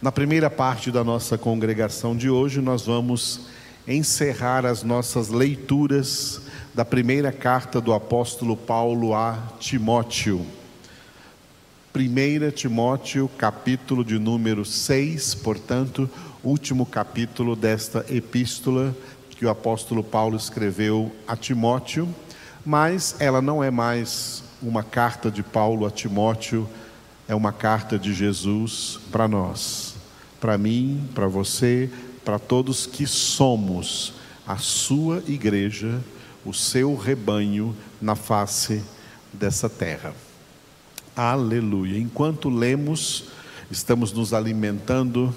Na primeira parte da nossa congregação de hoje, nós vamos encerrar as nossas leituras da primeira carta do apóstolo Paulo a Timóteo. 1 Timóteo, capítulo de número 6, portanto, último capítulo desta epístola que o apóstolo Paulo escreveu a Timóteo, mas ela não é mais uma carta de Paulo a Timóteo, é uma carta de Jesus para nós para mim, para você, para todos que somos a sua igreja, o seu rebanho na face dessa terra. Aleluia. Enquanto lemos, estamos nos alimentando,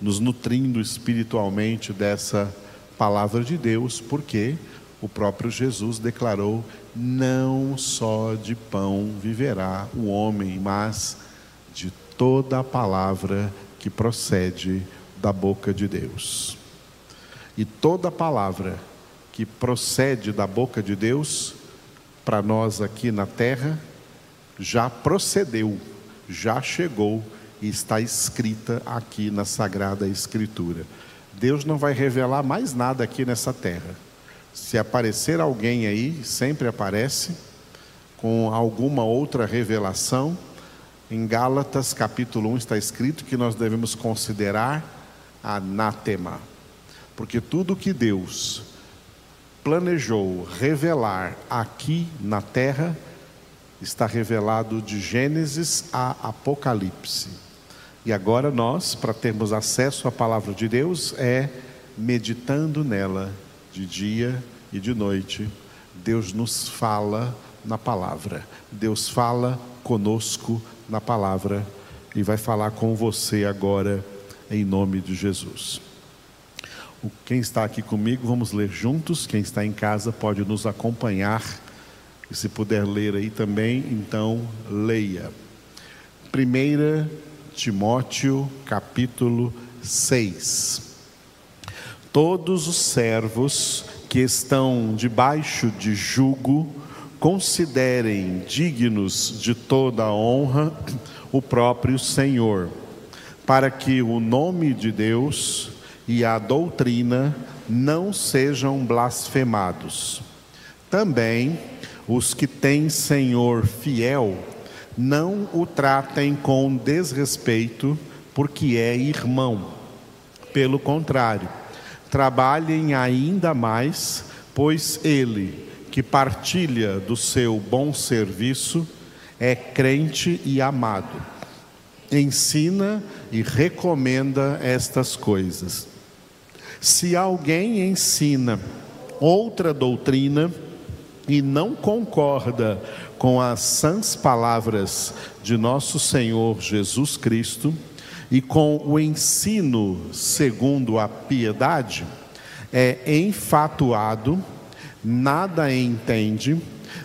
nos nutrindo espiritualmente dessa palavra de Deus, porque o próprio Jesus declarou: não só de pão viverá o homem, mas de toda a palavra que procede da boca de Deus. E toda palavra que procede da boca de Deus, para nós aqui na terra, já procedeu, já chegou e está escrita aqui na Sagrada Escritura. Deus não vai revelar mais nada aqui nessa terra. Se aparecer alguém aí, sempre aparece, com alguma outra revelação, em Gálatas capítulo 1 está escrito que nós devemos considerar anátema, porque tudo que Deus planejou revelar aqui na terra está revelado de Gênesis a Apocalipse. E agora nós, para termos acesso à palavra de Deus, é meditando nela de dia e de noite. Deus nos fala na palavra. Deus fala conosco na palavra e vai falar com você agora, em nome de Jesus. Quem está aqui comigo, vamos ler juntos. Quem está em casa pode nos acompanhar. E se puder ler aí também, então leia. 1 Timóteo, capítulo 6. Todos os servos que estão debaixo de jugo, considerem dignos de toda a honra o próprio Senhor, para que o nome de Deus e a doutrina não sejam blasfemados. Também os que têm Senhor fiel, não o tratem com desrespeito, porque é irmão. Pelo contrário, trabalhem ainda mais, pois ele que partilha do seu bom serviço, é crente e amado. Ensina e recomenda estas coisas. Se alguém ensina outra doutrina e não concorda com as sãs palavras de nosso Senhor Jesus Cristo e com o ensino segundo a piedade, é enfatuado nada entende,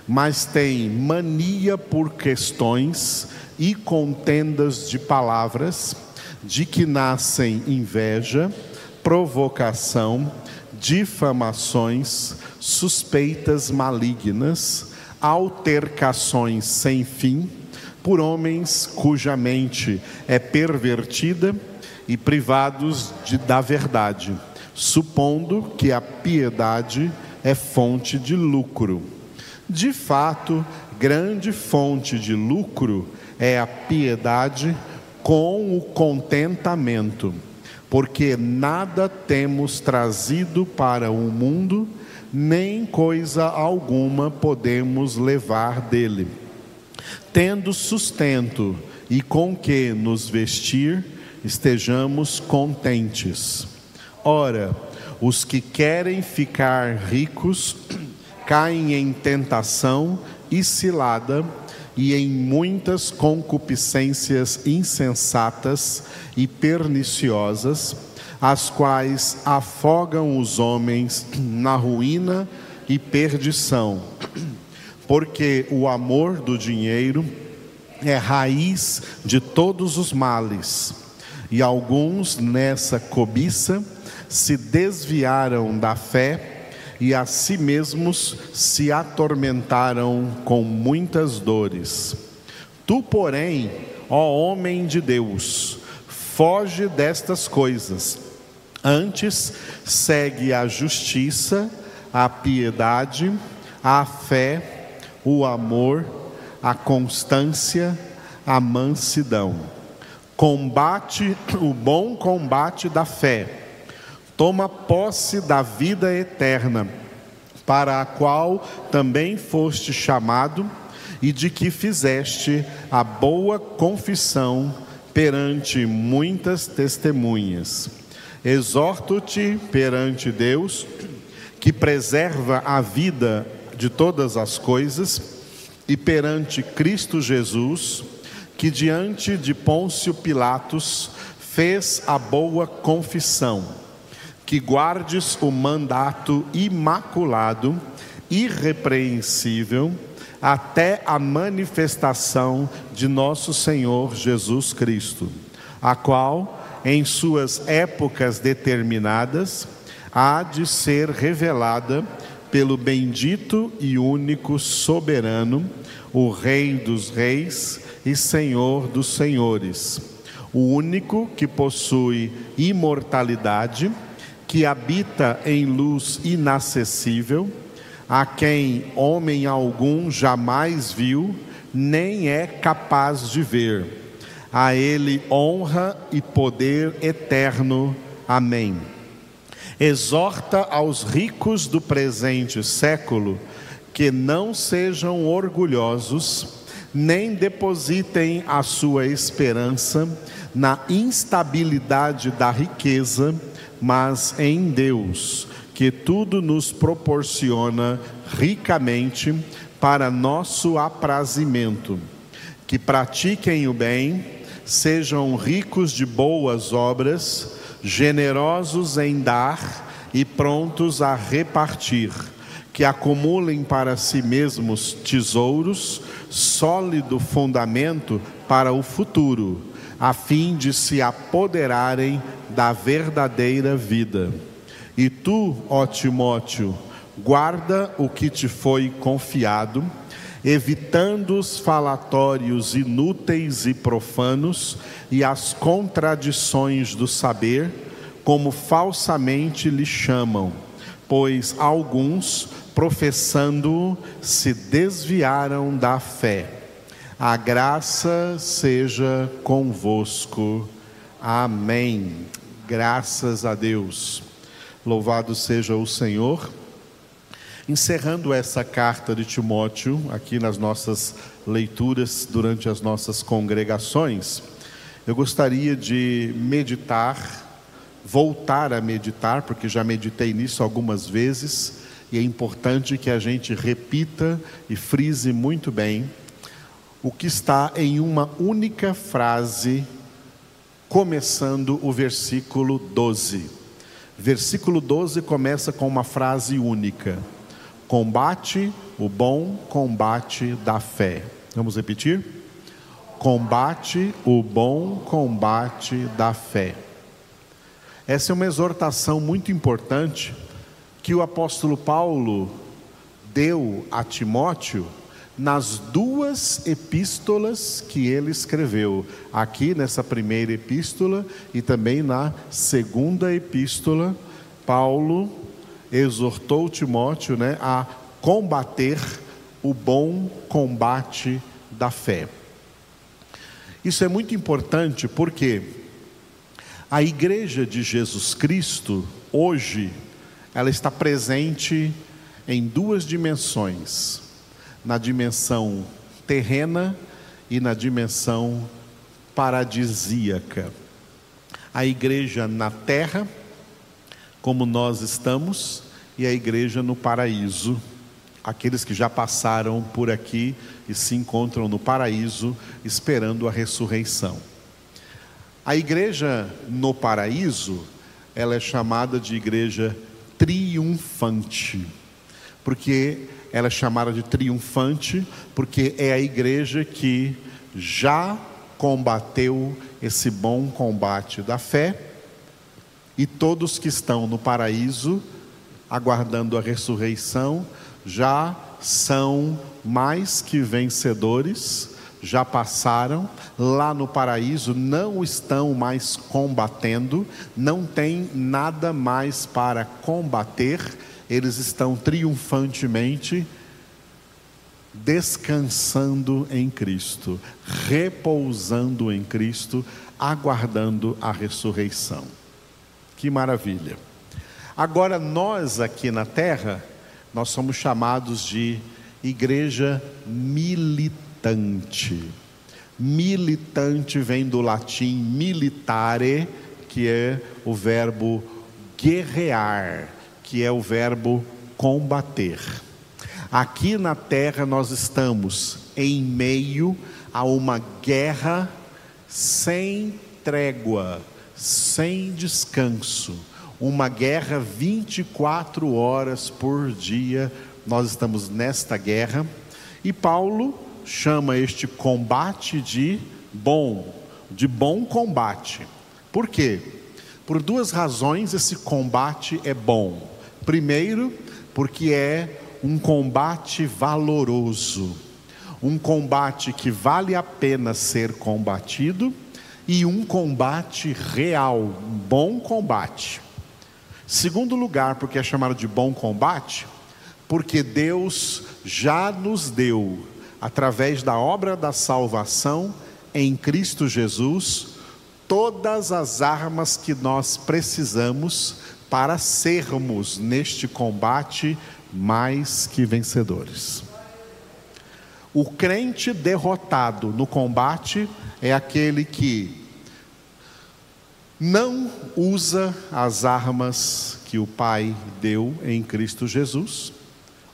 mas tem mania por questões e contendas de palavras, de que nascem inveja, provocação, difamações, suspeitas malignas, altercações sem fim, por homens cuja mente é pervertida e privados de, da verdade, supondo que a piedade fonte de lucro. De fato, grande fonte de lucro é a piedade com o contentamento, porque nada temos trazido para o mundo, nem coisa alguma podemos levar dele. Tendo sustento e com que nos vestir, estejamos contentes. Ora, os que querem ficar ricos caem em tentação e cilada e em muitas concupiscências insensatas e perniciosas, as quais afogam os homens na ruína e perdição. Porque o amor do dinheiro é raiz de todos os males, e alguns nessa cobiça se desviaram da fé e a si mesmos se atormentaram com muitas dores. Tu, porém, ó homem de Deus, foge destas coisas. Antes, segue a justiça, a piedade, a fé, o amor, a constância, a mansidão. Combate o bom combate da fé. Toma posse da vida eterna, para a qual também foste chamado e de que fizeste a boa confissão perante muitas testemunhas. Exorto-te perante Deus, que preserva a vida de todas as coisas, e perante Cristo Jesus, que diante de Pôncio Pilatos fez a boa confissão, que guardes o mandato imaculado, irrepreensível, até a manifestação de nosso Senhor Jesus Cristo, a qual, em suas épocas determinadas, há de ser revelada pelo bendito e único soberano, o Rei dos Reis e Senhor dos Senhores, o único que possui imortalidade, que habita em luz inacessível a quem homem algum jamais viu, nem é capaz de ver. A ele honra e poder eterno. Amém. Exorta aos ricos do presente século que não sejam orgulhosos, nem depositem a sua esperança na instabilidade da riqueza, mas em Deus que tudo nos proporciona ricamente para nosso aprazimento. Que pratiquem o bem, sejam ricos de boas obras, generosos em dar e prontos a repartir. Que acumulem para si mesmos tesouros, sólido fundamento para o futuro, a fim de se apoderarem da verdadeira vida. E tu, ó Timóteo, guarda o que te foi confiado, evitando os falatórios inúteis e profanos e as contradições do saber, como falsamente lhe chamam, pois alguns, professando se desviaram da fé. A graça seja convosco. Amém. Graças a Deus. Louvado seja o Senhor. Encerrando essa carta de Timóteo, aqui nas nossas leituras durante as nossas congregações, eu gostaria de meditar, voltar a meditar, porque já meditei nisso algumas vezes, e é importante que a gente repita e frise muito bem o que está em uma única frase, começando o versículo 12. Versículo 12 começa com uma frase única: Combate o bom combate da fé. Vamos repetir? Combate o bom combate da fé. Essa é uma exortação muito importante que o apóstolo Paulo deu a Timóteo nas duas epístolas que ele escreveu, aqui nessa primeira epístola e também na segunda epístola, Paulo exortou Timóteo né, a combater o bom combate da fé. Isso é muito importante porque a igreja de Jesus Cristo, hoje, ela está presente em duas dimensões na dimensão terrena e na dimensão paradisíaca. A igreja na terra, como nós estamos, e a igreja no paraíso, aqueles que já passaram por aqui e se encontram no paraíso esperando a ressurreição. A igreja no paraíso, ela é chamada de igreja triunfante, porque ela é chamada de triunfante, porque é a igreja que já combateu esse bom combate da fé, e todos que estão no paraíso, aguardando a ressurreição, já são mais que vencedores, já passaram, lá no paraíso não estão mais combatendo, não tem nada mais para combater, eles estão triunfantemente descansando em Cristo, repousando em Cristo, aguardando a ressurreição. Que maravilha! Agora nós aqui na terra, nós somos chamados de igreja militante. Militante vem do latim militare, que é o verbo guerrear, que é o verbo combater. Aqui na terra nós estamos em meio a uma guerra sem trégua, sem descanso, uma guerra 24 horas por dia. Nós estamos nesta guerra e Paulo chama este combate de bom, de bom combate. Por quê? Por duas razões esse combate é bom. Primeiro, porque é um combate valoroso, um combate que vale a pena ser combatido e um combate real, um bom combate. Segundo lugar, porque é chamado de bom combate, porque Deus já nos deu, através da obra da salvação em Cristo Jesus, todas as armas que nós precisamos para sermos neste combate mais que vencedores. O crente derrotado no combate é aquele que não usa as armas que o Pai deu em Cristo Jesus,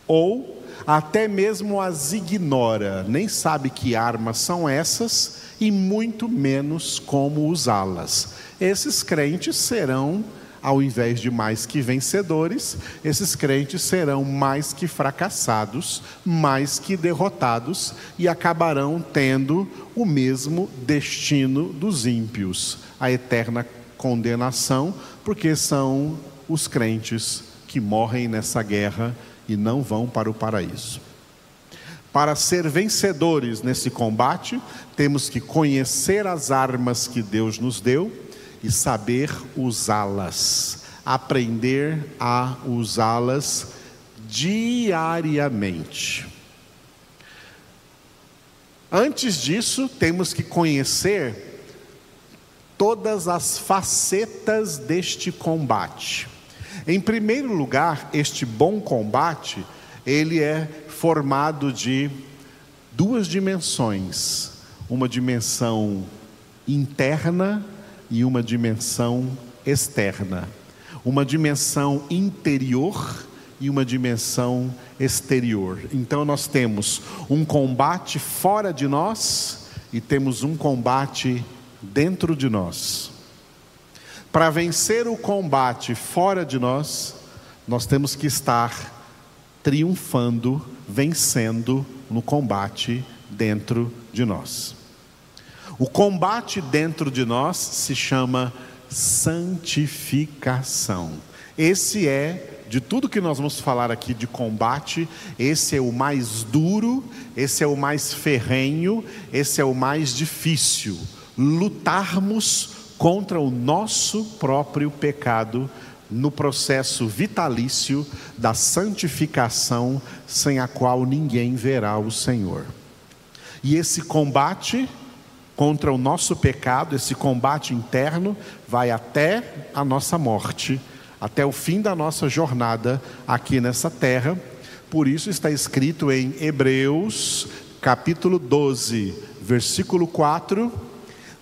ou até mesmo as ignora, nem sabe que armas são essas e muito menos como usá-las. Esses crentes serão ao invés de mais que vencedores, esses crentes serão mais que fracassados, mais que derrotados e acabarão tendo o mesmo destino dos ímpios, a eterna condenação, porque são os crentes que morrem nessa guerra e não vão para o paraíso. Para ser vencedores nesse combate, temos que conhecer as armas que Deus nos deu e saber usá-las, aprender a usá-las diariamente. Antes disso, temos que conhecer todas as facetas deste combate. Em primeiro lugar, este bom combate, ele é formado de duas dimensões, uma dimensão interna e uma dimensão externa, uma dimensão interior e uma dimensão exterior. Então nós temos um combate fora de nós e temos um combate dentro de nós. Para vencer o combate fora de nós, nós temos que estar triunfando, vencendo no combate dentro de nós. O combate dentro de nós se chama santificação. Esse é, de tudo que nós vamos falar aqui de combate, esse é o mais duro, esse é o mais ferrenho, esse é o mais difícil. Lutarmos contra o nosso próprio pecado no processo vitalício da santificação, sem a qual ninguém verá o Senhor. E esse combate contra o nosso pecado, esse combate interno, vai até a nossa morte, até o fim da nossa jornada aqui nessa terra. Por isso está escrito em Hebreus, capítulo 12, versículo 4: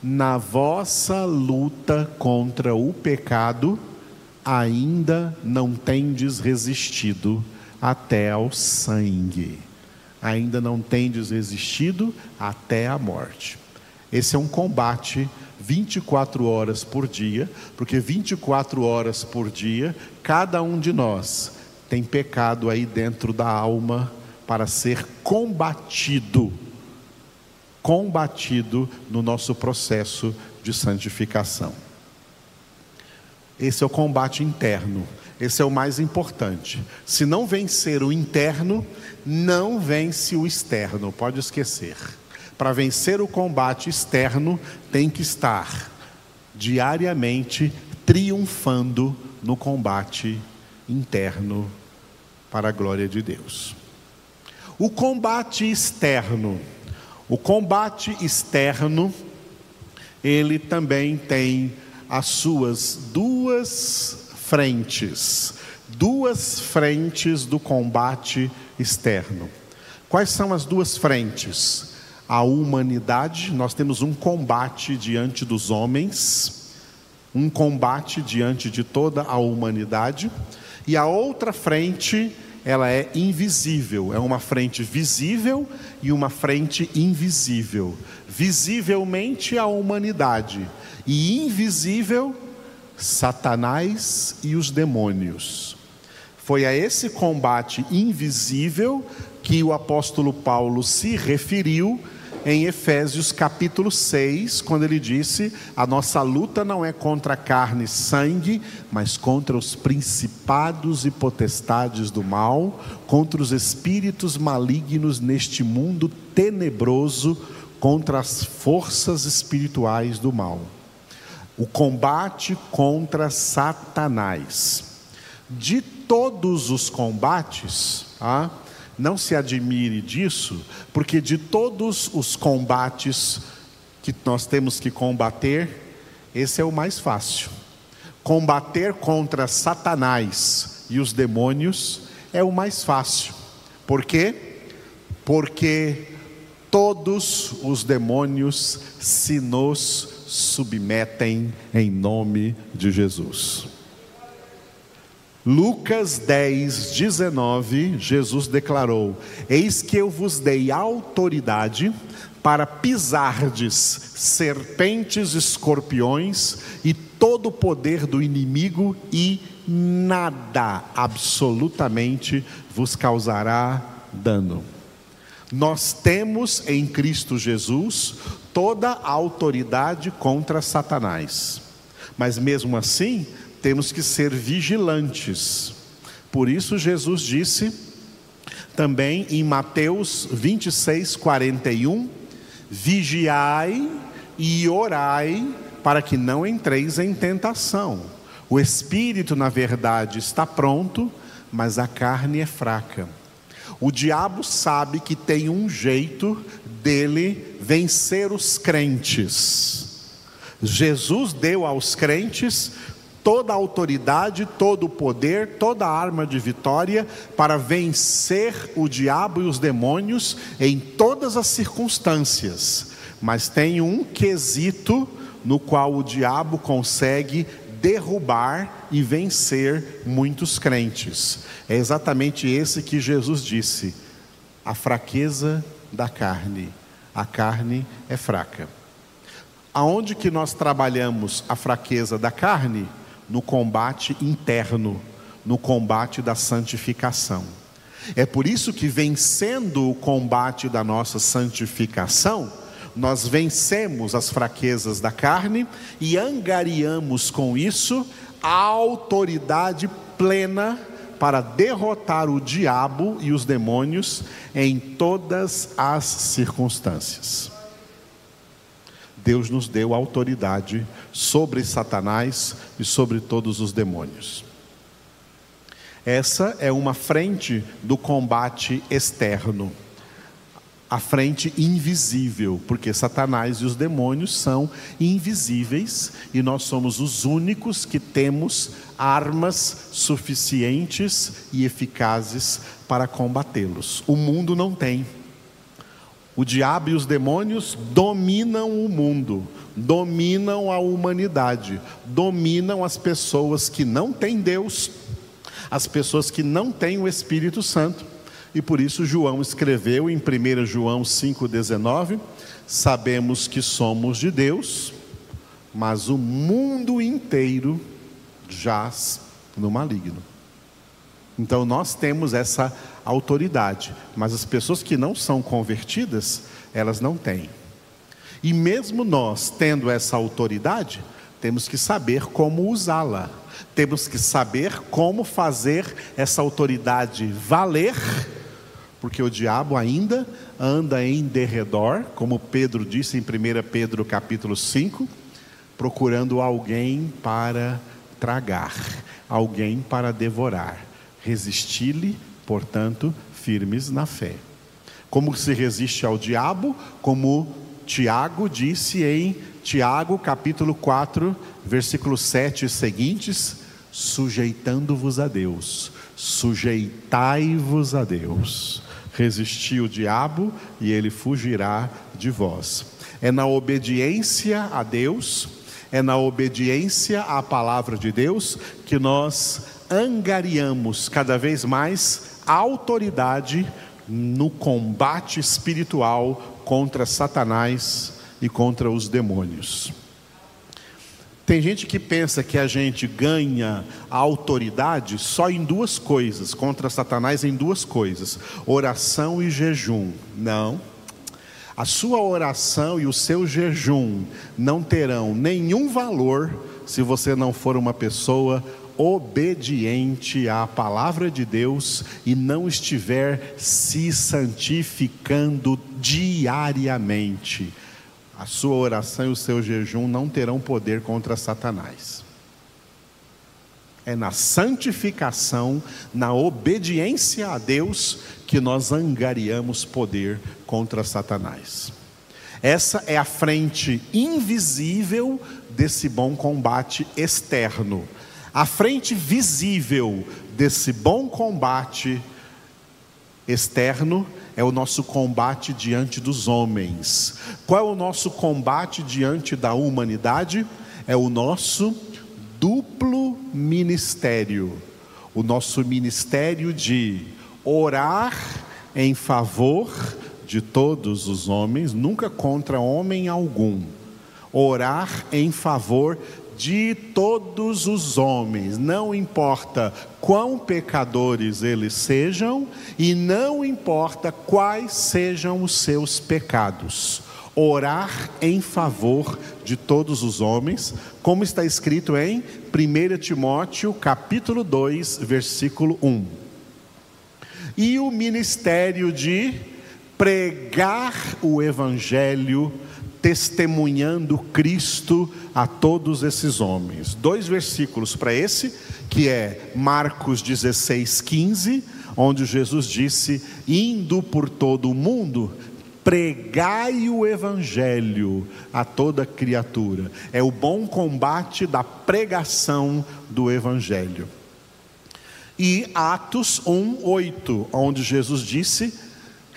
Na vossa luta contra o pecado, ainda não tendes resistido até ao sangue. Ainda não tendes resistido até a morte. Esse é um combate 24 horas por dia, porque 24 horas por dia, cada um de nós tem pecado aí dentro da alma para ser combatido. Combatido no nosso processo de santificação. Esse é o combate interno. Esse é o mais importante. Se não vencer o interno, não vence o externo, pode esquecer. Para vencer o combate externo, tem que estar diariamente triunfando no combate interno para a glória de Deus. O combate externo, o combate externo, ele também tem as suas duas frentes, duas frentes do combate externo. Quais são as duas frentes? A humanidade, nós temos um combate diante dos homens, um combate diante de toda a humanidade, e a outra frente, ela é invisível, é uma frente visível e uma frente invisível. Visivelmente a humanidade e invisível Satanás e os demônios. Foi a esse combate invisível que o apóstolo Paulo se referiu em Efésios capítulo 6, quando ele disse: A nossa luta não é contra carne e sangue, mas contra os principados e potestades do mal, contra os espíritos malignos neste mundo tenebroso, contra as forças espirituais do mal. O combate contra Satanás. De todos os combates, ah, não se admire disso, porque de todos os combates que nós temos que combater, esse é o mais fácil. Combater contra Satanás e os demônios é o mais fácil. Por quê? Porque todos os demônios se nos submetem em nome de Jesus. Lucas 10, 19, Jesus declarou: Eis que eu vos dei autoridade para pisardes serpentes, escorpiões e todo o poder do inimigo, e nada absolutamente vos causará dano. Nós temos em Cristo Jesus toda a autoridade contra Satanás, mas mesmo assim, temos que ser vigilantes. Por isso, Jesus disse também em Mateus 26, 41: Vigiai e orai para que não entreis em tentação. O espírito, na verdade, está pronto, mas a carne é fraca. O diabo sabe que tem um jeito dele vencer os crentes. Jesus deu aos crentes toda a autoridade, todo o poder, toda a arma de vitória para vencer o diabo e os demônios em todas as circunstâncias. Mas tem um quesito no qual o diabo consegue derrubar e vencer muitos crentes. É exatamente esse que Jesus disse: a fraqueza da carne. A carne é fraca. Aonde que nós trabalhamos a fraqueza da carne? No combate interno, no combate da santificação. É por isso que, vencendo o combate da nossa santificação, nós vencemos as fraquezas da carne e angariamos com isso a autoridade plena para derrotar o diabo e os demônios em todas as circunstâncias. Deus nos deu autoridade sobre Satanás e sobre todos os demônios. Essa é uma frente do combate externo, a frente invisível, porque Satanás e os demônios são invisíveis e nós somos os únicos que temos armas suficientes e eficazes para combatê-los. O mundo não tem. O diabo e os demônios dominam o mundo, dominam a humanidade, dominam as pessoas que não têm Deus, as pessoas que não têm o Espírito Santo. E por isso João escreveu em 1 João 5,19: Sabemos que somos de Deus, mas o mundo inteiro jaz no maligno. Então nós temos essa autoridade, mas as pessoas que não são convertidas, elas não têm. E mesmo nós tendo essa autoridade, temos que saber como usá-la. Temos que saber como fazer essa autoridade valer porque o diabo ainda anda em derredor, como Pedro disse em 1 Pedro capítulo 5, procurando alguém para tragar, alguém para devorar. Resisti-lhe, portanto, firmes na fé. Como se resiste ao diabo? Como Tiago disse em Tiago capítulo 4, versículo 7 e seguintes: sujeitando-vos a Deus, sujeitai-vos a Deus. Resisti o diabo e ele fugirá de vós. É na obediência a Deus, é na obediência à palavra de Deus que nós angariamos cada vez mais autoridade no combate espiritual contra Satanás e contra os demônios. Tem gente que pensa que a gente ganha autoridade só em duas coisas, contra Satanás em duas coisas: oração e jejum. Não. A sua oração e o seu jejum não terão nenhum valor se você não for uma pessoa obediente à palavra de Deus e não estiver se santificando diariamente a sua oração e o seu jejum não terão poder contra Satanás. É na santificação, na obediência a Deus, que nós angariamos poder contra Satanás. Essa é a frente invisível desse bom combate externo. A frente visível desse bom combate externo é o nosso combate diante dos homens. Qual é o nosso combate diante da humanidade? É o nosso duplo ministério. O nosso ministério de orar em favor de todos os homens, nunca contra homem algum. Orar em favor de todos os homens, não importa quão pecadores eles sejam e não importa quais sejam os seus pecados. Orar em favor de todos os homens, como está escrito em 1 Timóteo, capítulo 2, versículo 1. E o ministério de pregar o evangelho testemunhando Cristo a todos esses homens. Dois versículos para esse, que é Marcos 16, 15, onde Jesus disse: Indo por todo o mundo, pregai o evangelho a toda criatura. É o bom combate da pregação do evangelho. E Atos 1, 8, onde Jesus disse: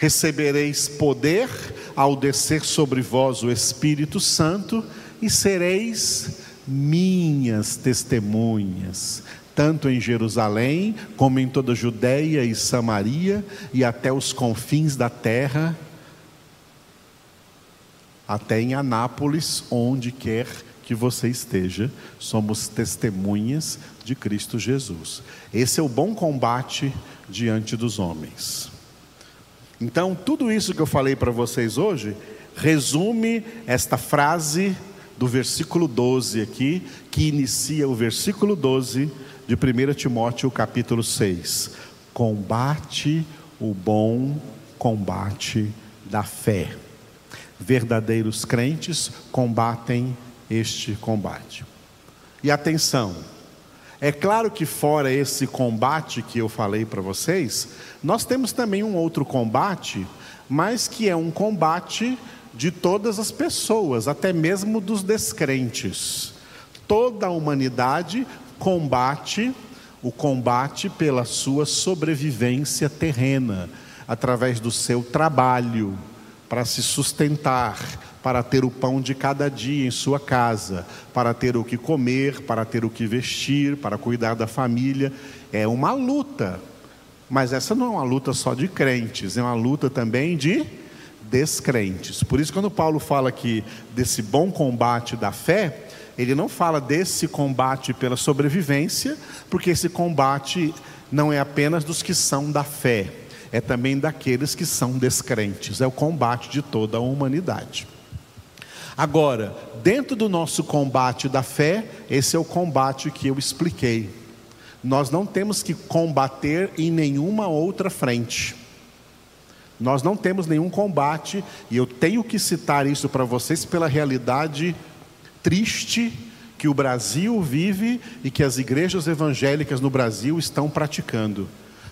Recebereis poder ao descer sobre vós o Espírito Santo e sereis minhas testemunhas, tanto em Jerusalém, como em toda a Judéia e Samaria e até os confins da terra, até em Anápolis, onde quer que você esteja, somos testemunhas de Cristo Jesus. Esse é o bom combate diante dos homens. Então, tudo isso que eu falei para vocês hoje resume esta frase do versículo 12 aqui, que inicia o versículo 12 de 1 Timóteo capítulo 6. Combate o bom combate da fé. Verdadeiros crentes combatem este combate. E atenção, é claro que fora esse combate que eu falei para vocês, nós temos também um outro combate, mas que é um combate de todas as pessoas, até mesmo dos descrentes. Toda a humanidade combate o combate pela sua sobrevivência terrena, através do seu trabalho, para se sustentar, para ter o pão de cada dia em sua casa, para ter o que comer, para ter o que vestir, para cuidar da família. É uma luta, mas essa não é uma luta só de crentes, é uma luta também de descrentes. Por isso, quando Paulo fala aqui desse bom combate da fé, ele não fala desse combate pela sobrevivência, porque esse combate não é apenas dos que são da fé, é também daqueles que são descrentes, é o combate de toda a humanidade. Agora, dentro do nosso combate da fé, esse é o combate que eu expliquei. Nós não temos que combater em nenhuma outra frente. Nós não temos nenhum combate, e eu tenho que citar isso para vocês pela realidade triste que o Brasil vive e que as igrejas evangélicas no Brasil estão praticando.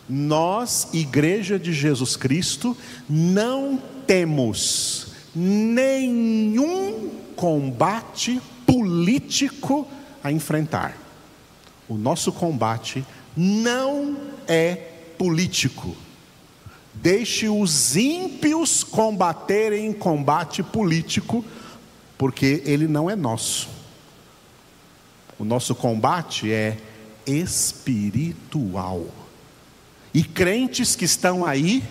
Nós, Igreja de Jesus Cristo, não temos nenhum combate político a enfrentar. O nosso combate não é político. Deixe os ímpios combaterem em combate político, porque ele não é nosso. O nosso combate é espiritual. E crentes que estão aí,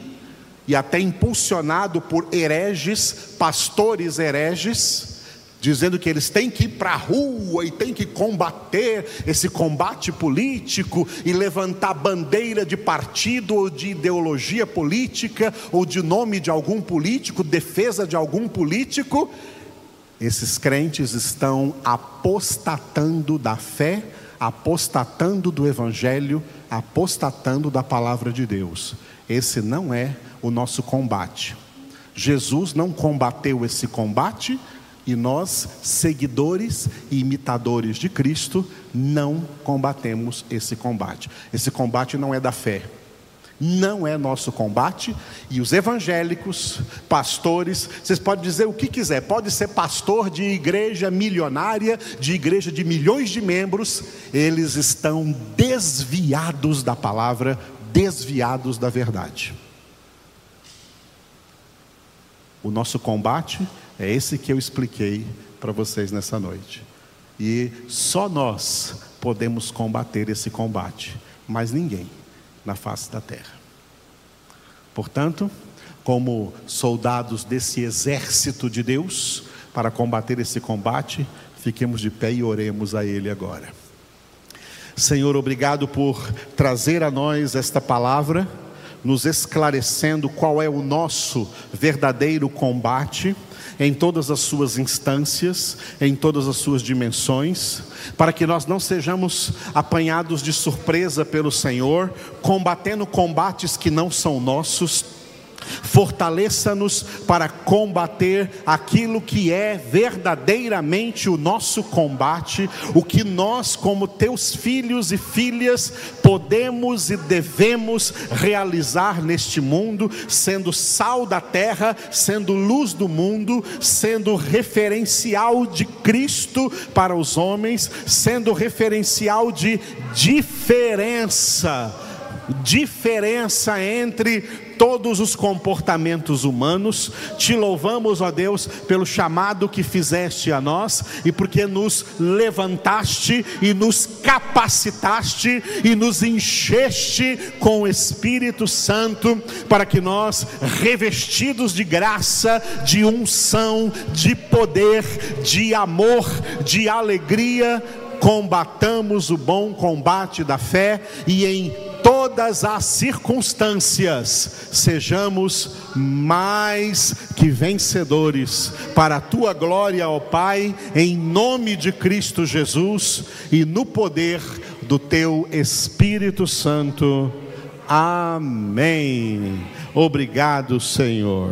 e até impulsionado por hereges, pastores hereges, dizendo que eles têm que ir para a rua e têm que combater esse combate político e levantar bandeira de partido ou de ideologia política ou de nome de algum político, defesa de algum político. Esses crentes estão apostatando da fé, apostatando do evangelho, apostatando da palavra de Deus. Esse não é o nosso combate. Jesus não combateu esse combate, e nós, seguidores e imitadores de Cristo, não combatemos esse combate. Esse combate não é da fé. Não é nosso combate, e os evangélicos, pastores, vocês podem dizer o que quiser, pode ser pastor de igreja milionária, de igreja de milhões de membros, eles estão desviados da palavra, desviados da verdade. O nosso combate é esse que eu expliquei para vocês nessa noite. E só nós podemos combater esse combate, mas ninguém na face da terra. Portanto, como soldados desse exército de Deus, para combater esse combate, fiquemos de pé e oremos a Ele agora. Senhor, obrigado por trazer a nós esta palavra, nos esclarecendo qual é o nosso verdadeiro combate em todas as suas instâncias, em todas as suas dimensões, para que nós não sejamos apanhados de surpresa pelo Senhor, combatendo combates que não são nossos Fortaleça-nos para combater aquilo que é verdadeiramente o nosso combate, o que nós, como teus filhos e filhas, podemos e devemos realizar neste mundo, sendo sal da terra, sendo luz do mundo, sendo referencial de Cristo para os homens, sendo referencial de diferença diferença entre todos os comportamentos humanos. Te louvamos, ó Deus, pelo chamado que fizeste a nós e porque nos levantaste e nos capacitaste e nos encheste com o Espírito Santo para que nós, revestidos de graça, de unção, de poder, de amor, de alegria, combatamos o bom combate da fé e em todas as circunstâncias, sejamos mais que vencedores, para a tua glória, ó Pai, em nome de Cristo Jesus e no poder do teu Espírito Santo. Amém. Obrigado, Senhor.